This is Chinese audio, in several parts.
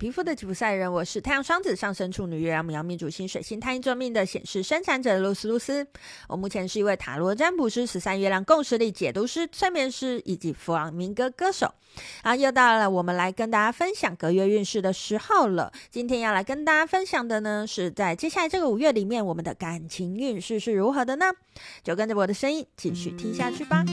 皮肤的吉普赛人，我是太阳双子上升处女月亮母羊命主星水星太阴座命的显示生产者露丝露丝。我目前是一位塔罗占卜师、十三月亮共识力解读师、催眠师以及弗朗明哥歌手。好，又到了我们来跟大家分享隔月运势的时候了。今天要来跟大家分享的呢，是在接下来这个五月里面，我们的感情运势是如何的呢？就跟着我的声音继续听下去吧。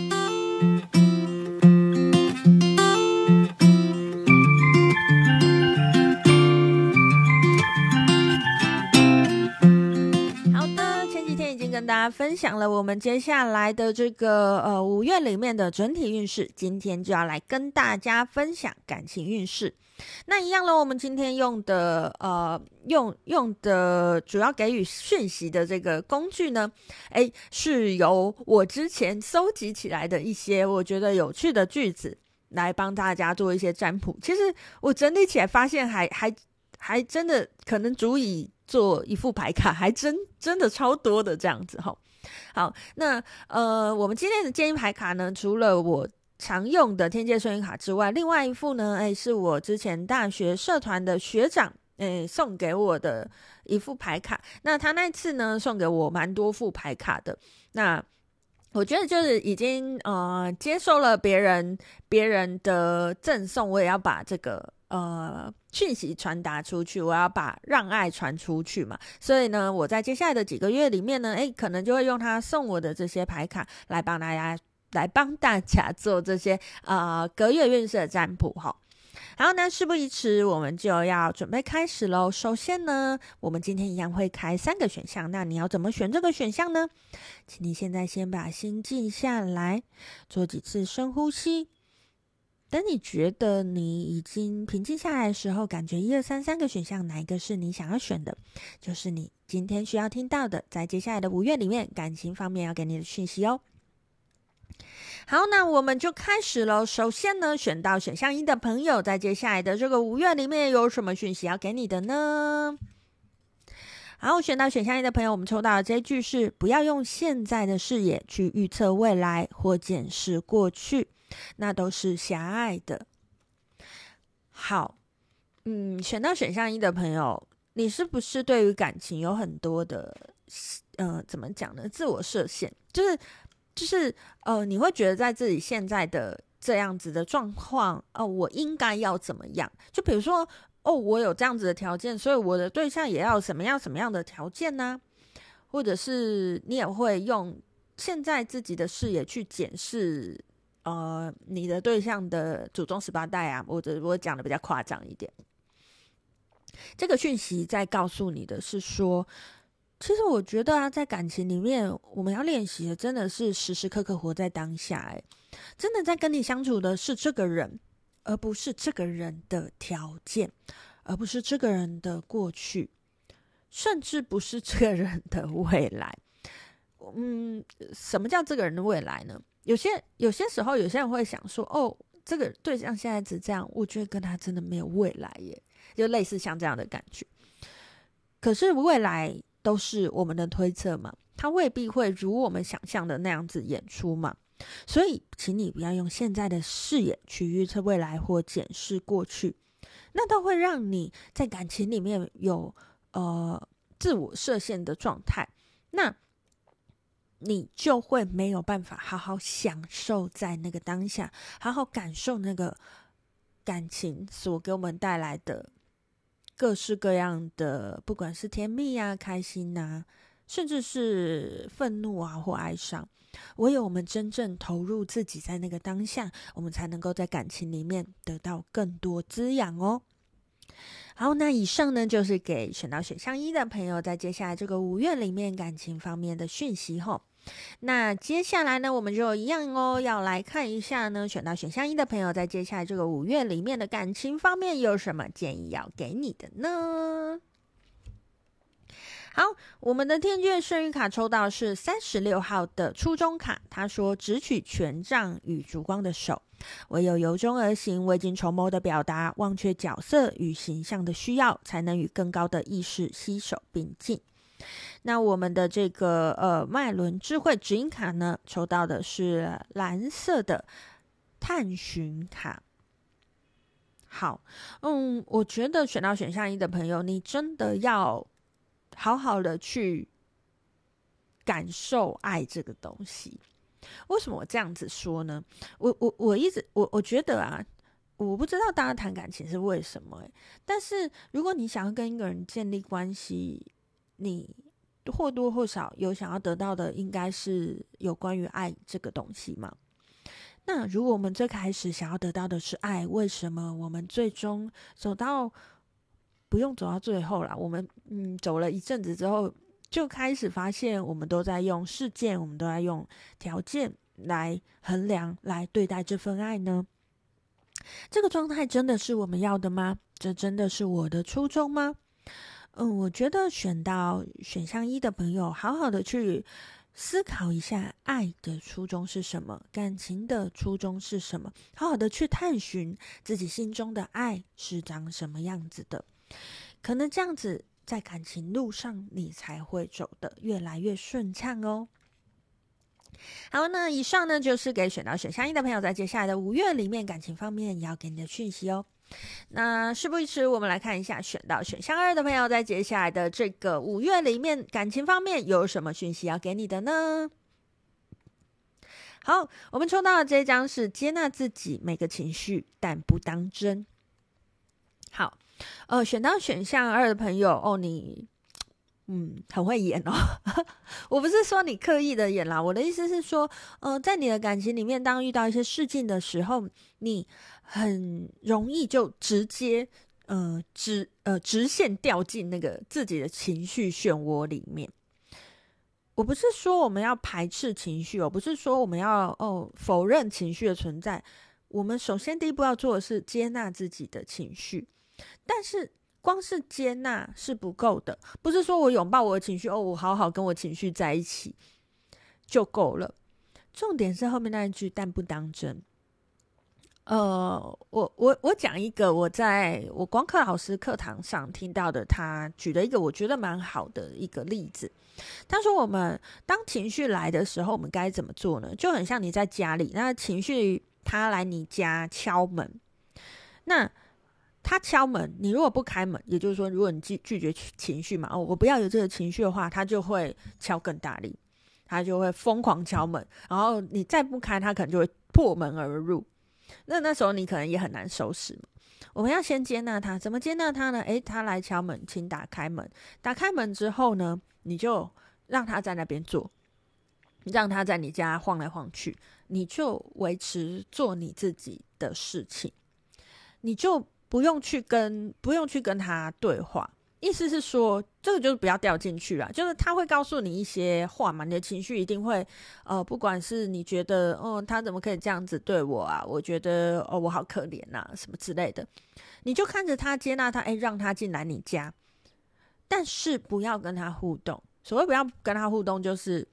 跟大家分享了我们接下来的这个呃五月里面的整体运势，今天就要来跟大家分享感情运势。那一样呢，我们今天用的呃用用的主要给予讯息的这个工具呢，诶，是由我之前搜集起来的一些我觉得有趣的句子来帮大家做一些占卜。其实我整理起来发现还还还真的可能足以。做一副牌卡，还真真的超多的这样子哈。好，那呃，我们今天的建议牌卡呢，除了我常用的天界顺运卡之外，另外一副呢，哎，是我之前大学社团的学长哎送给我的一副牌卡。那他那次呢，送给我蛮多副牌卡的。那我觉得就是已经呃接受了别人别人的赠送，我也要把这个。呃，讯息传达出去，我要把让爱传出去嘛，所以呢，我在接下来的几个月里面呢，诶，可能就会用他送我的这些牌卡来帮大家来帮大家做这些呃隔月运势的占卜哈。好，那事不宜迟，我们就要准备开始喽。首先呢，我们今天一样会开三个选项，那你要怎么选这个选项呢？请你现在先把心静下来，做几次深呼吸。等你觉得你已经平静下来的时候，感觉一二三三个选项哪一个是你想要选的，就是你今天需要听到的，在接下来的五月里面，感情方面要给你的讯息哦。好，那我们就开始喽。首先呢，选到选项一的朋友，在接下来的这个五月里面有什么讯息要给你的呢？好，选到选项一的朋友，我们抽到的这句是：不要用现在的视野去预测未来或检视过去。那都是狭隘的。好，嗯，选到选项一的朋友，你是不是对于感情有很多的，呃，怎么讲呢？自我设限，就是，就是，呃，你会觉得在自己现在的这样子的状况，哦、我应该要怎么样？就比如说，哦，我有这样子的条件，所以我的对象也要什么样什么样的条件呢？或者是你也会用现在自己的视野去检视。呃，你的对象的祖宗十八代啊，或者我讲的比较夸张一点，这个讯息在告诉你的是说，其实我觉得啊，在感情里面，我们要练习的真的是时时刻刻活在当下，哎，真的在跟你相处的是这个人，而不是这个人的条件，而不是这个人的过去，甚至不是这个人的未来。嗯，什么叫这个人的未来呢？有些有些时候，有些人会想说：“哦，这个对象现在只这样，我觉得跟他真的没有未来耶。”就类似像这样的感觉。可是未来都是我们的推测嘛，他未必会如我们想象的那样子演出嘛。所以，请你不要用现在的视野去预测未来或检视过去，那都会让你在感情里面有呃自我设限的状态。那。你就会没有办法好好享受在那个当下，好好感受那个感情所给我们带来的各式各样的，不管是甜蜜、啊、开心呐、啊，甚至是愤怒啊或哀伤。唯有我们真正投入自己在那个当下，我们才能够在感情里面得到更多滋养哦。好，那以上呢就是给选到选项一的朋友，在接下来这个五月里面感情方面的讯息吼。那接下来呢，我们就一样哦，要来看一下呢，选到选项一的朋友，在接下来这个五月里面的感情方面有什么建议要给你的呢？好，我们的天眷幸运卡抽到是三十六号的初衷卡，他说：“只取权杖与烛光的手，唯有由衷而行，未经筹谋的表达，忘却角色与形象的需要，才能与更高的意识携手并进。”那我们的这个呃脉轮智慧指引卡呢，抽到的是蓝色的探寻卡。好，嗯，我觉得选到选项一的朋友，你真的要好好的去感受爱这个东西。为什么我这样子说呢？我我我一直我我觉得啊，我不知道大家谈感情是为什么欸，但是如果你想要跟一个人建立关系，你或多或少有想要得到的，应该是有关于爱这个东西嘛。那如果我们最开始想要得到的是爱，为什么我们最终走到不用走到最后啦？我们嗯走了一阵子之后，就开始发现我们都在用事件，我们都在用条件来衡量、来对待这份爱呢？这个状态真的是我们要的吗？这真的是我的初衷吗？嗯，我觉得选到选项一的朋友，好好的去。思考一下，爱的初衷是什么？感情的初衷是什么？好好的去探寻自己心中的爱是长什么样子的，可能这样子在感情路上你才会走得越来越顺畅哦。好，那以上呢就是给选到选项一的朋友，在接下来的五月里面感情方面也要给你的讯息哦。那事不宜迟，我们来看一下选到选项二的朋友，在接下来的这个五月里面，感情方面有什么讯息要给你的呢？好，我们抽到的这一张是接纳自己每个情绪，但不当真。好，呃，选到选项二的朋友，哦，你。嗯，很会演哦。我不是说你刻意的演啦，我的意思是说，呃，在你的感情里面，当遇到一些事情的时候，你很容易就直接，呃，直呃直线掉进那个自己的情绪漩涡里面。我不是说我们要排斥情绪，我不是说我们要哦否认情绪的存在。我们首先第一步要做的是接纳自己的情绪，但是。光是接纳是不够的，不是说我拥抱我的情绪，哦，我好好跟我情绪在一起就够了。重点是后面那一句“但不当真”。呃，我我我讲一个我在我光课老师课堂上听到的，他举了一个我觉得蛮好的一个例子。他说：“我们当情绪来的时候，我们该怎么做呢？就很像你在家里，那情绪他来你家敲门，那。”他敲门，你如果不开门，也就是说，如果你拒拒绝情绪嘛，哦，我不要有这个情绪的话，他就会敲更大力，他就会疯狂敲门，然后你再不开，他可能就会破门而入。那那时候你可能也很难收拾。我们要先接纳他，怎么接纳他呢？诶，他来敲门，请打开门。打开门之后呢，你就让他在那边坐，让他在你家晃来晃去，你就维持做你自己的事情，你就。不用去跟不用去跟他对话，意思是说，这个就是不要掉进去了。就是他会告诉你一些话嘛，你的情绪一定会，呃，不管是你觉得，哦，他怎么可以这样子对我啊？我觉得，哦，我好可怜呐，什么之类的，你就看着他，接纳他，哎，让他进来你家，但是不要跟他互动。所谓不要跟他互动，就是。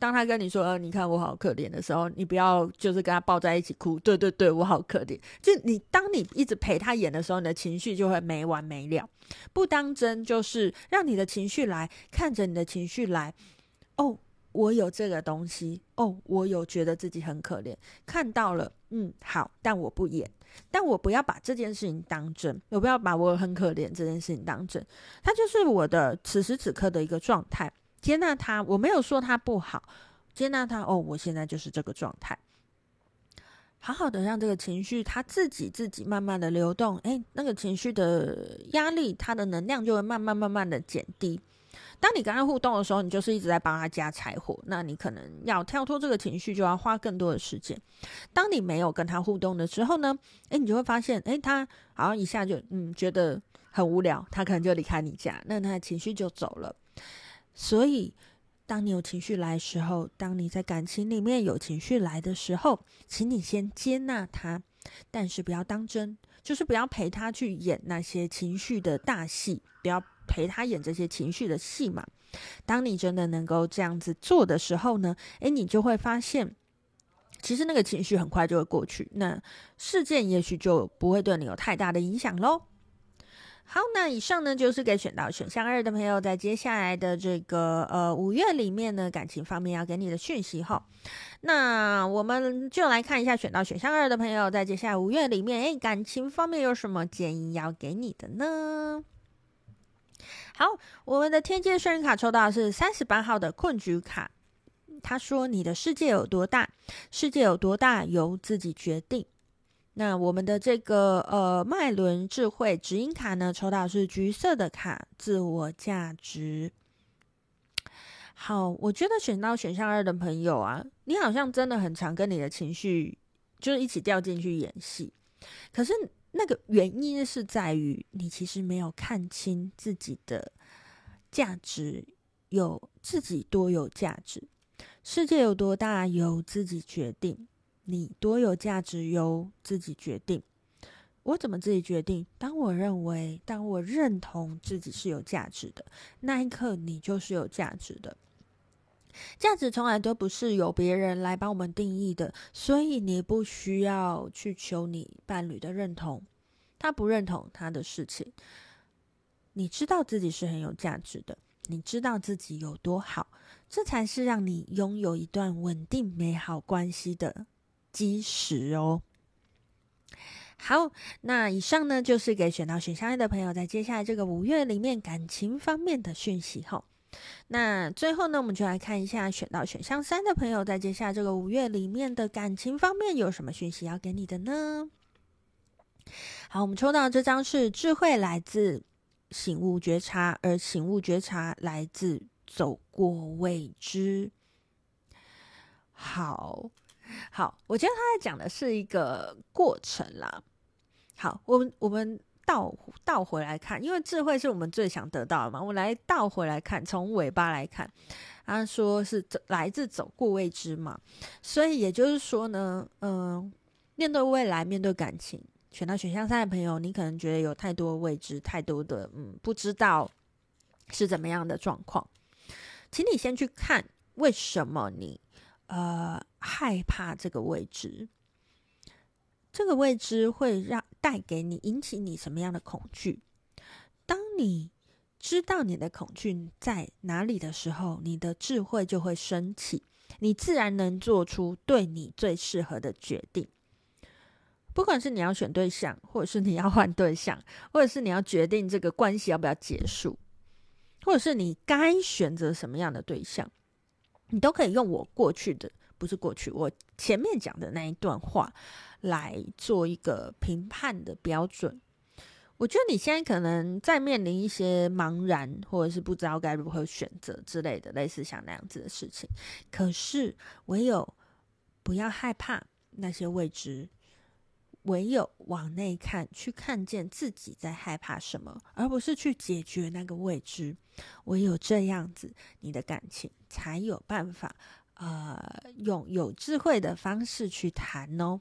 当他跟你说：“呃，你看我好可怜”的时候，你不要就是跟他抱在一起哭。对对对，我好可怜。就你当你一直陪他演的时候，你的情绪就会没完没了。不当真，就是让你的情绪来，看着你的情绪来。哦，我有这个东西。哦，我有觉得自己很可怜，看到了，嗯，好，但我不演，但我不要把这件事情当真，我不要把我很可怜这件事情当真。它就是我的此时此刻的一个状态。接纳他，我没有说他不好。接纳他，哦，我现在就是这个状态。好好的让这个情绪他自己自己慢慢的流动，诶，那个情绪的压力，它的能量就会慢慢慢慢的减低。当你跟他互动的时候，你就是一直在帮他加柴火，那你可能要跳脱这个情绪，就要花更多的时间。当你没有跟他互动的时候呢，诶，你就会发现，诶，他好像一下就嗯觉得很无聊，他可能就离开你家，那他的情绪就走了。所以，当你有情绪来的时候，当你在感情里面有情绪来的时候，请你先接纳他，但是不要当真，就是不要陪他去演那些情绪的大戏，不要陪他演这些情绪的戏嘛。当你真的能够这样子做的时候呢，诶，你就会发现，其实那个情绪很快就会过去，那事件也许就不会对你有太大的影响喽。好，那以上呢就是给选到选项二的朋友，在接下来的这个呃五月里面呢，感情方面要给你的讯息哈。那我们就来看一下选到选项二的朋友，在接下来五月里面，诶，感情方面有什么建议要给你的呢？好，我们的天界圣人卡抽到是三十八号的困局卡，他说：“你的世界有多大？世界有多大，由自己决定。”那我们的这个呃脉轮智慧指引卡呢，抽到是橘色的卡，自我价值。好，我觉得选到选项二的朋友啊，你好像真的很常跟你的情绪就是一起掉进去演戏，可是那个原因是在于你其实没有看清自己的价值，有自己多有价值，世界有多大由自己决定。你多有价值，由自己决定。我怎么自己决定？当我认为，当我认同自己是有价值的那一刻，你就是有价值的。价值从来都不是由别人来帮我们定义的，所以你不需要去求你伴侣的认同，他不认同他的事情。你知道自己是很有价值的，你知道自己有多好，这才是让你拥有一段稳定美好关系的。基石哦，好，那以上呢就是给选到选项一的朋友，在接下来这个五月里面感情方面的讯息哈。那最后呢，我们就来看一下选到选项三的朋友，在接下来这个五月里面的感情方面有什么讯息要给你的呢？好，我们抽到这张是智慧来自醒悟觉察，而醒悟觉察来自走过未知。好。好，我觉得他在讲的是一个过程啦。好，我们我们倒倒回来看，因为智慧是我们最想得到的嘛。我们来倒回来看，从尾巴来看，他说是来自走过未知嘛，所以也就是说呢，嗯、面对未来，面对感情，选到选项三的朋友，你可能觉得有太多未知，太多的嗯，不知道是怎么样的状况，请你先去看为什么你。呃，害怕这个未知，这个未知会让带给你引起你什么样的恐惧？当你知道你的恐惧在哪里的时候，你的智慧就会升起，你自然能做出对你最适合的决定。不管是你要选对象，或者是你要换对象，或者是你要决定这个关系要不要结束，或者是你该选择什么样的对象。你都可以用我过去的，不是过去，我前面讲的那一段话来做一个评判的标准。我觉得你现在可能在面临一些茫然，或者是不知道该如何选择之类的，类似像那样子的事情。可是唯有不要害怕那些未知。唯有往内看，去看见自己在害怕什么，而不是去解决那个未知。唯有这样子，你的感情才有办法，呃，用有智慧的方式去谈哦。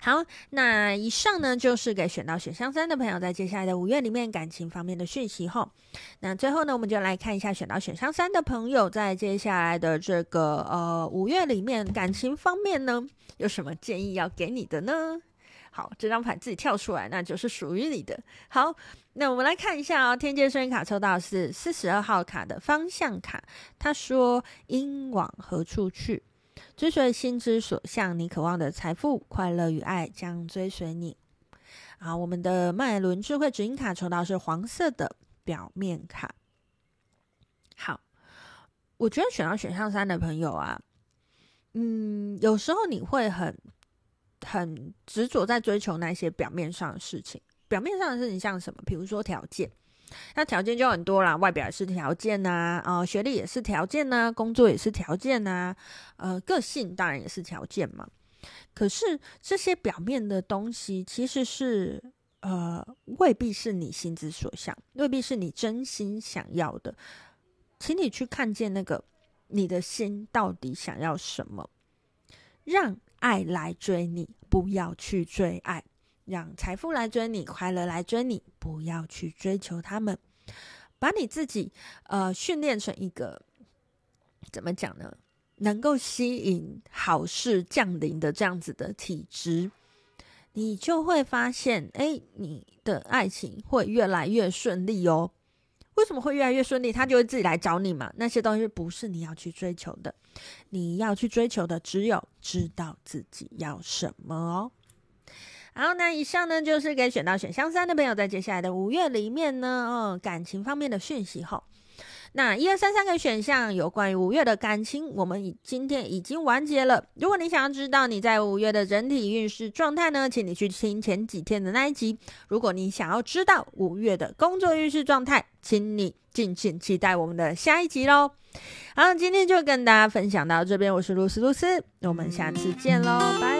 好，那以上呢就是给选到选项三的朋友，在接下来的五月里面感情方面的讯息后，那最后呢，我们就来看一下选到选项三的朋友，在接下来的这个呃五月里面感情方面呢，有什么建议要给你的呢？好，这张牌自己跳出来，那就是属于你的。好，那我们来看一下哦，天界声音卡抽到是四十二号卡的方向卡，他说：“应往何处去？”追随心之所向，你渴望的财富、快乐与爱将追随你。啊，我们的麦伦智慧指引卡抽到是黄色的表面卡。好，我觉得选到选项三的朋友啊，嗯，有时候你会很很执着在追求那些表面上的事情。表面上的事情像什么？比如说条件。那条件就很多啦，外表也是条件呐，啊，学历也是条件呐，工作也是条件呐，呃，个性当然也是条件嘛。可是这些表面的东西，其实是呃，未必是你心之所向，未必是你真心想要的。请你去看见那个你的心到底想要什么，让爱来追你，不要去追爱。让财富来追你，快乐来追你，不要去追求他们。把你自己呃训练成一个怎么讲呢？能够吸引好事降临的这样子的体质。你就会发现，哎，你的爱情会越来越顺利哦。为什么会越来越顺利？他就会自己来找你嘛。那些东西不是你要去追求的，你要去追求的只有知道自己要什么哦。好，那以上呢就是给选到选项三的朋友，在接下来的五月里面呢，哦，感情方面的讯息哈。那一二三三个选项有关于五月的感情，我们已今天已经完结了。如果你想要知道你在五月的整体运势状态呢，请你去听前几天的那一集。如果你想要知道五月的工作运势状态，请你敬请期待我们的下一集喽。好，今天就跟大家分享到这边，我是露丝露丝，我们下次见喽，拜。